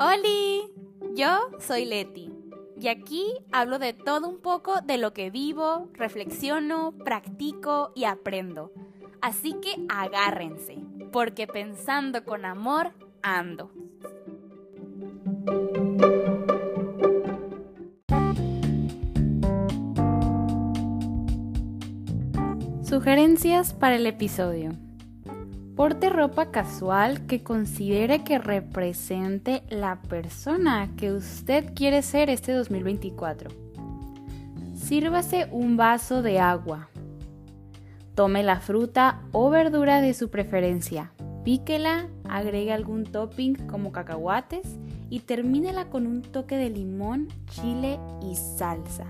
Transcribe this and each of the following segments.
¡Holi! Yo soy Leti y aquí hablo de todo un poco de lo que vivo, reflexiono, practico y aprendo. Así que agárrense, porque pensando con amor ando. Sugerencias para el episodio. Porte ropa casual que considere que represente la persona que usted quiere ser este 2024. Sírvase un vaso de agua. Tome la fruta o verdura de su preferencia. Píquela, agregue algún topping como cacahuates y termínela con un toque de limón, chile y salsa.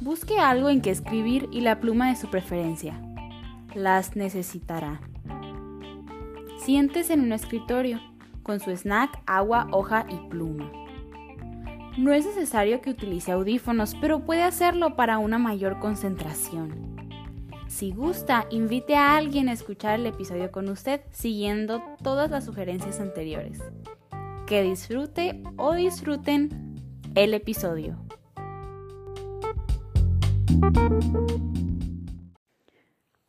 Busque algo en que escribir y la pluma de su preferencia las necesitará. Siéntese en un escritorio con su snack, agua, hoja y pluma. No es necesario que utilice audífonos, pero puede hacerlo para una mayor concentración. Si gusta, invite a alguien a escuchar el episodio con usted siguiendo todas las sugerencias anteriores. Que disfrute o disfruten el episodio.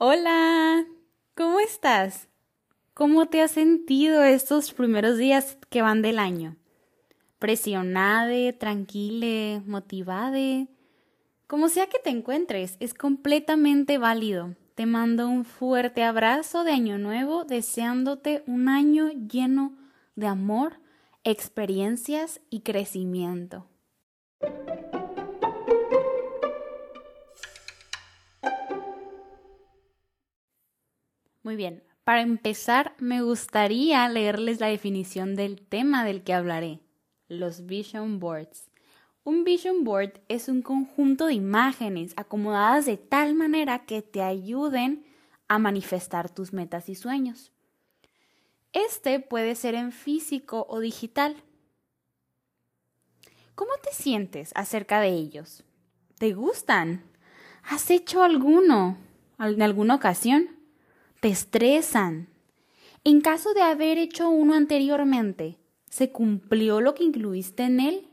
Hola, ¿cómo estás? ¿Cómo te has sentido estos primeros días que van del año? ¿Presionade, tranquile, motivade? Como sea que te encuentres, es completamente válido. Te mando un fuerte abrazo de Año Nuevo, deseándote un año lleno de amor, experiencias y crecimiento. Muy bien, para empezar me gustaría leerles la definición del tema del que hablaré, los vision boards. Un vision board es un conjunto de imágenes acomodadas de tal manera que te ayuden a manifestar tus metas y sueños. Este puede ser en físico o digital. ¿Cómo te sientes acerca de ellos? ¿Te gustan? ¿Has hecho alguno en alguna ocasión? Te estresan. En caso de haber hecho uno anteriormente, ¿se cumplió lo que incluiste en él?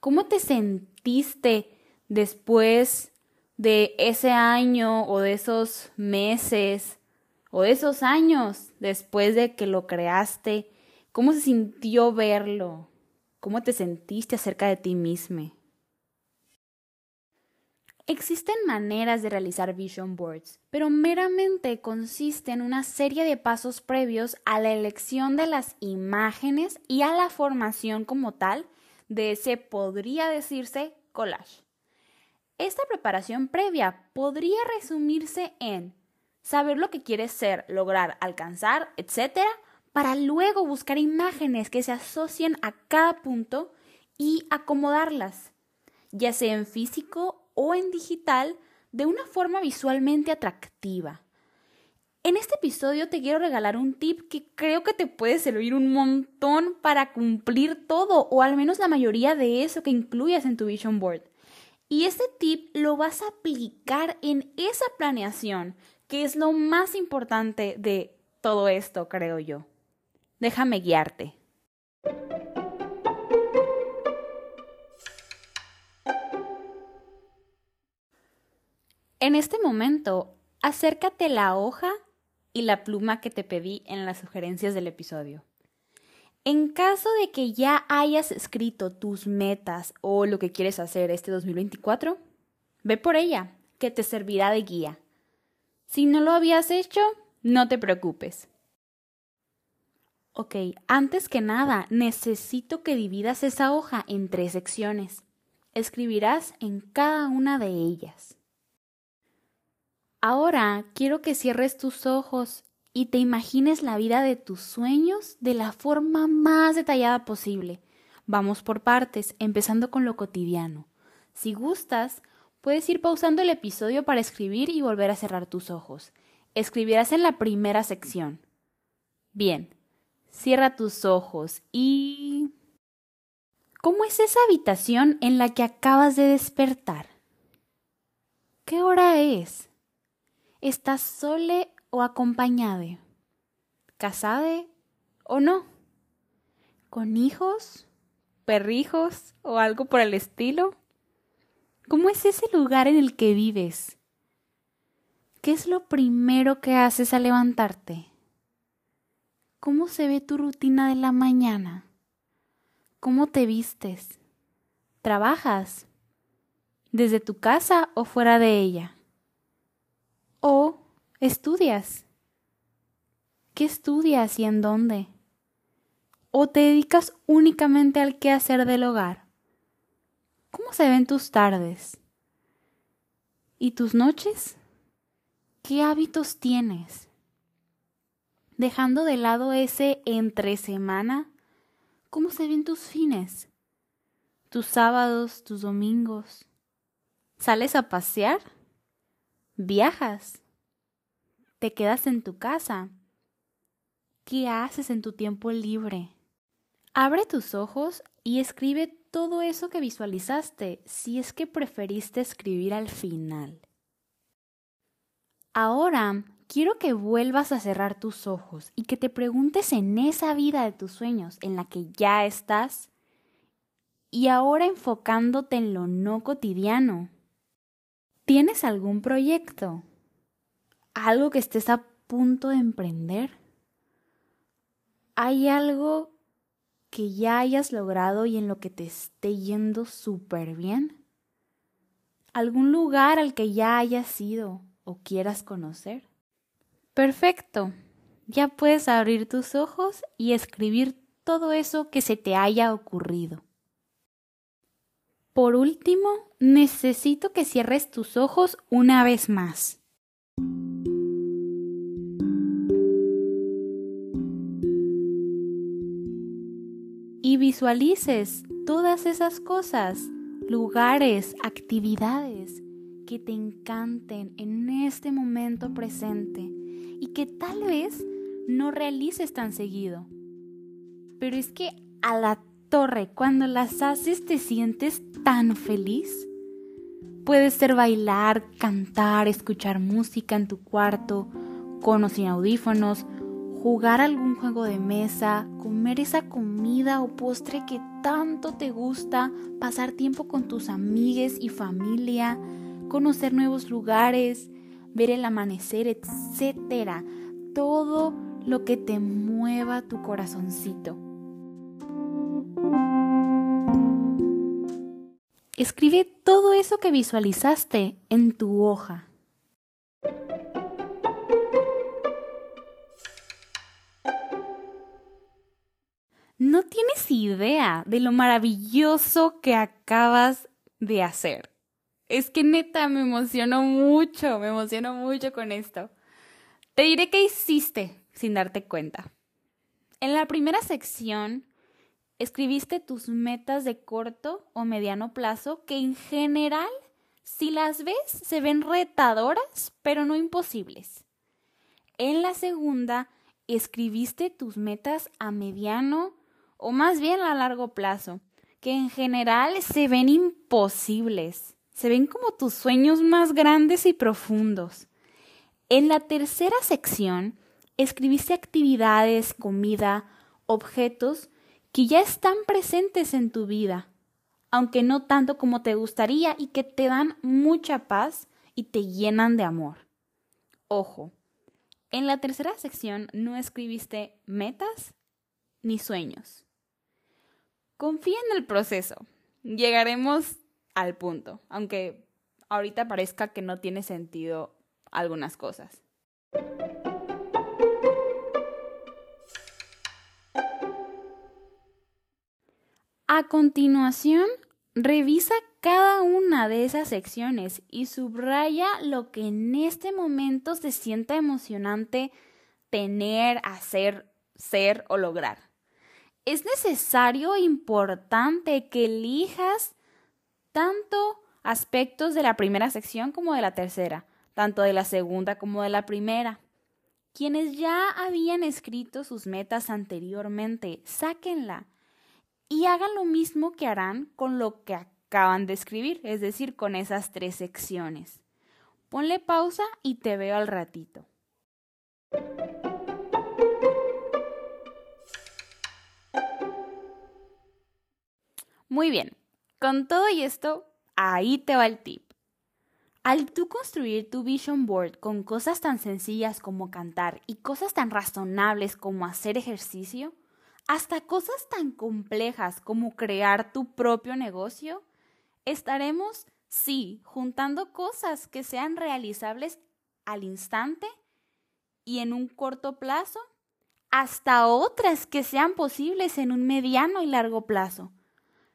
¿Cómo te sentiste después de ese año o de esos meses o de esos años después de que lo creaste? ¿Cómo se sintió verlo? ¿Cómo te sentiste acerca de ti mismo? Existen maneras de realizar vision boards, pero meramente consiste en una serie de pasos previos a la elección de las imágenes y a la formación como tal de ese podría decirse collage. Esta preparación previa podría resumirse en saber lo que quieres ser, lograr, alcanzar, etc., para luego buscar imágenes que se asocien a cada punto y acomodarlas, ya sea en físico o en digital de una forma visualmente atractiva. En este episodio te quiero regalar un tip que creo que te puede servir un montón para cumplir todo o al menos la mayoría de eso que incluyas en tu vision board. Y este tip lo vas a aplicar en esa planeación, que es lo más importante de todo esto, creo yo. Déjame guiarte. En este momento, acércate la hoja y la pluma que te pedí en las sugerencias del episodio. En caso de que ya hayas escrito tus metas o lo que quieres hacer este 2024, ve por ella, que te servirá de guía. Si no lo habías hecho, no te preocupes. Ok, antes que nada, necesito que dividas esa hoja en tres secciones. Escribirás en cada una de ellas. Ahora quiero que cierres tus ojos y te imagines la vida de tus sueños de la forma más detallada posible. Vamos por partes, empezando con lo cotidiano. Si gustas, puedes ir pausando el episodio para escribir y volver a cerrar tus ojos. Escribirás en la primera sección. Bien, cierra tus ojos y... ¿Cómo es esa habitación en la que acabas de despertar? ¿Qué hora es? ¿Estás sole o acompañade? ¿Casade o no? ¿Con hijos? ¿Perrijos? ¿O algo por el estilo? ¿Cómo es ese lugar en el que vives? ¿Qué es lo primero que haces al levantarte? ¿Cómo se ve tu rutina de la mañana? ¿Cómo te vistes? ¿Trabajas? ¿Desde tu casa o fuera de ella? ¿O estudias? ¿Qué estudias y en dónde? ¿O te dedicas únicamente al quehacer del hogar? ¿Cómo se ven tus tardes? ¿Y tus noches? ¿Qué hábitos tienes? Dejando de lado ese entre semana, ¿cómo se ven tus fines? Tus sábados, tus domingos. ¿Sales a pasear? ¿Viajas? ¿Te quedas en tu casa? ¿Qué haces en tu tiempo libre? Abre tus ojos y escribe todo eso que visualizaste si es que preferiste escribir al final. Ahora quiero que vuelvas a cerrar tus ojos y que te preguntes en esa vida de tus sueños en la que ya estás y ahora enfocándote en lo no cotidiano. ¿Tienes algún proyecto? ¿Algo que estés a punto de emprender? ¿Hay algo que ya hayas logrado y en lo que te esté yendo súper bien? ¿Algún lugar al que ya hayas ido o quieras conocer? Perfecto. Ya puedes abrir tus ojos y escribir todo eso que se te haya ocurrido. Por último, necesito que cierres tus ojos una vez más. Y visualices todas esas cosas, lugares, actividades que te encanten en este momento presente y que tal vez no realices tan seguido. Pero es que a la torre, cuando las haces te sientes tan feliz. Puede ser bailar, cantar, escuchar música en tu cuarto, con o sin audífonos, jugar algún juego de mesa, comer esa comida o postre que tanto te gusta, pasar tiempo con tus amigues y familia, conocer nuevos lugares, ver el amanecer, etcétera. Todo lo que te mueva tu corazoncito. Escribe todo eso que visualizaste en tu hoja. No tienes idea de lo maravilloso que acabas de hacer. Es que neta me emociono mucho, me emociono mucho con esto. Te diré qué hiciste sin darte cuenta. En la primera sección escribiste tus metas de corto o mediano plazo que en general, si las ves, se ven retadoras, pero no imposibles. En la segunda, escribiste tus metas a mediano o más bien a largo plazo, que en general se ven imposibles, se ven como tus sueños más grandes y profundos. En la tercera sección, escribiste actividades, comida, objetos que ya están presentes en tu vida, aunque no tanto como te gustaría y que te dan mucha paz y te llenan de amor. Ojo, en la tercera sección no escribiste metas ni sueños. Confía en el proceso. Llegaremos al punto, aunque ahorita parezca que no tiene sentido algunas cosas. A continuación, revisa cada una de esas secciones y subraya lo que en este momento se sienta emocionante tener, hacer, ser o lograr. Es necesario e importante que elijas tanto aspectos de la primera sección como de la tercera, tanto de la segunda como de la primera. Quienes ya habían escrito sus metas anteriormente, sáquenla y hagan lo mismo que harán con lo que acaban de escribir, es decir, con esas tres secciones. Ponle pausa y te veo al ratito. Muy bien, con todo y esto, ahí te va el tip. Al tú construir tu vision board con cosas tan sencillas como cantar y cosas tan razonables como hacer ejercicio, hasta cosas tan complejas como crear tu propio negocio, estaremos, sí, juntando cosas que sean realizables al instante y en un corto plazo, hasta otras que sean posibles en un mediano y largo plazo.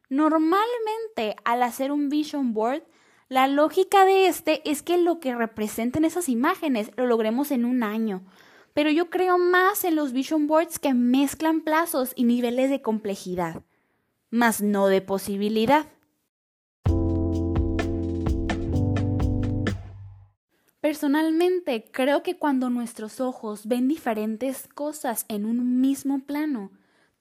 Normalmente, al hacer un vision board, la lógica de este es que lo que representen esas imágenes lo logremos en un año. Pero yo creo más en los vision boards que mezclan plazos y niveles de complejidad, más no de posibilidad. Personalmente creo que cuando nuestros ojos ven diferentes cosas en un mismo plano,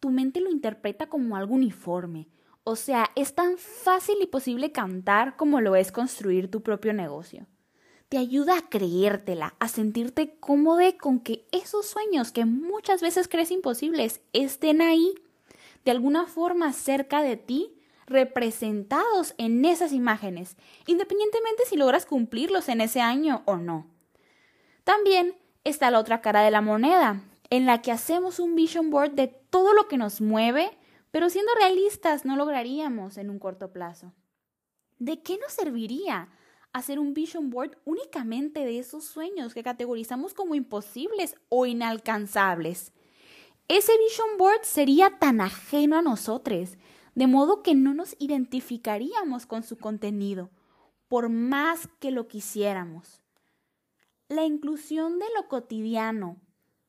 tu mente lo interpreta como algo uniforme, o sea, es tan fácil y posible cantar como lo es construir tu propio negocio. Te ayuda a creértela, a sentirte cómodo con que esos sueños que muchas veces crees imposibles estén ahí, de alguna forma cerca de ti, representados en esas imágenes, independientemente si logras cumplirlos en ese año o no. También está la otra cara de la moneda, en la que hacemos un vision board de todo lo que nos mueve, pero siendo realistas, no lograríamos en un corto plazo. ¿De qué nos serviría hacer un vision board únicamente de esos sueños que categorizamos como imposibles o inalcanzables? Ese vision board sería tan ajeno a nosotros, de modo que no nos identificaríamos con su contenido, por más que lo quisiéramos. La inclusión de lo cotidiano,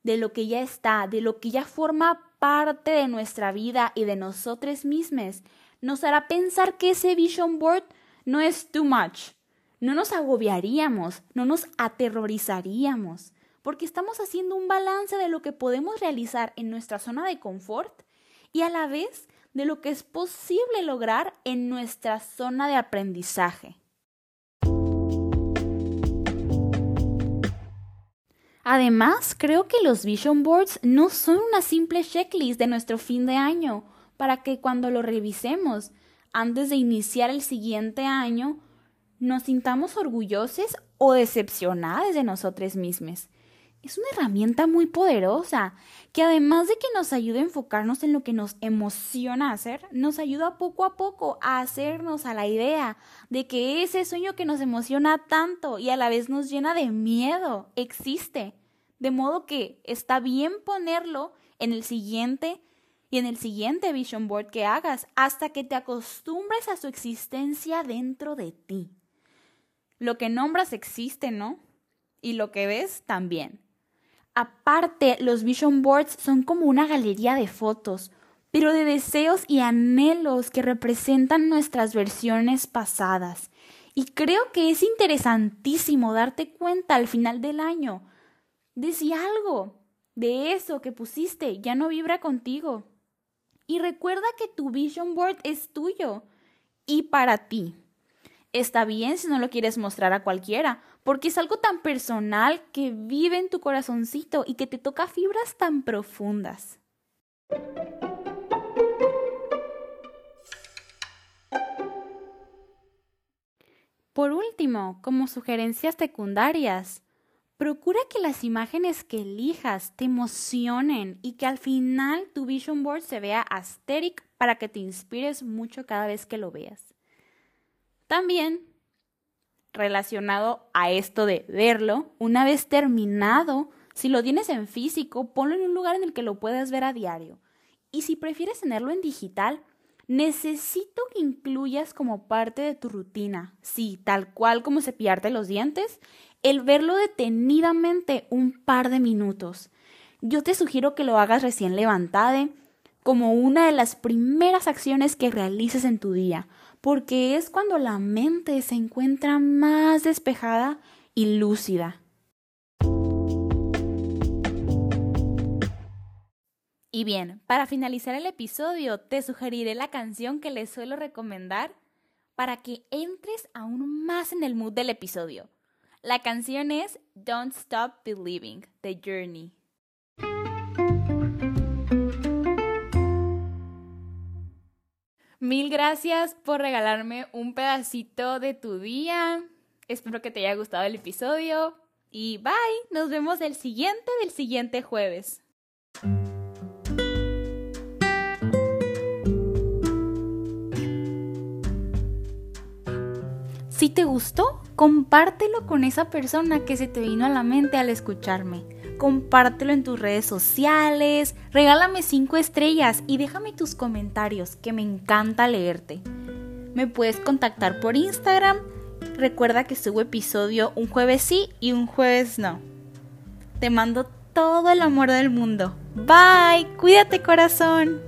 de lo que ya está, de lo que ya forma parte de nuestra vida y de nosotros mismos, nos hará pensar que ese vision board no es too much. No nos agobiaríamos, no nos aterrorizaríamos, porque estamos haciendo un balance de lo que podemos realizar en nuestra zona de confort y a la vez de lo que es posible lograr en nuestra zona de aprendizaje. Además, creo que los vision boards no son una simple checklist de nuestro fin de año para que cuando lo revisemos antes de iniciar el siguiente año nos sintamos orgullosos o decepcionados de nosotros mismos. Es una herramienta muy poderosa que además de que nos ayuda a enfocarnos en lo que nos emociona hacer, nos ayuda poco a poco a hacernos a la idea de que ese sueño que nos emociona tanto y a la vez nos llena de miedo existe. De modo que está bien ponerlo en el siguiente y en el siguiente vision board que hagas hasta que te acostumbres a su existencia dentro de ti. Lo que nombras existe, ¿no? Y lo que ves también. Aparte, los vision boards son como una galería de fotos, pero de deseos y anhelos que representan nuestras versiones pasadas. Y creo que es interesantísimo darte cuenta al final del año de si algo de eso que pusiste ya no vibra contigo. Y recuerda que tu vision board es tuyo y para ti. Está bien si no lo quieres mostrar a cualquiera, porque es algo tan personal que vive en tu corazoncito y que te toca fibras tan profundas. Por último, como sugerencias secundarias, procura que las imágenes que elijas te emocionen y que al final tu vision board se vea asteric para que te inspires mucho cada vez que lo veas. También relacionado a esto de verlo, una vez terminado, si lo tienes en físico, ponlo en un lugar en el que lo puedas ver a diario. Y si prefieres tenerlo en digital, necesito que incluyas como parte de tu rutina, sí, tal cual como cepillarte los dientes, el verlo detenidamente un par de minutos. Yo te sugiero que lo hagas recién levantada, como una de las primeras acciones que realices en tu día, porque es cuando la mente se encuentra más despejada y lúcida. Y bien, para finalizar el episodio, te sugeriré la canción que les suelo recomendar para que entres aún más en el mood del episodio. La canción es Don't Stop Believing, The Journey. Mil gracias por regalarme un pedacito de tu día. Espero que te haya gustado el episodio. Y bye, nos vemos el siguiente del siguiente jueves. Si te gustó, compártelo con esa persona que se te vino a la mente al escucharme. Compártelo en tus redes sociales, regálame 5 estrellas y déjame tus comentarios, que me encanta leerte. Me puedes contactar por Instagram. Recuerda que subo episodio un jueves sí y un jueves no. Te mando todo el amor del mundo. Bye, cuídate corazón.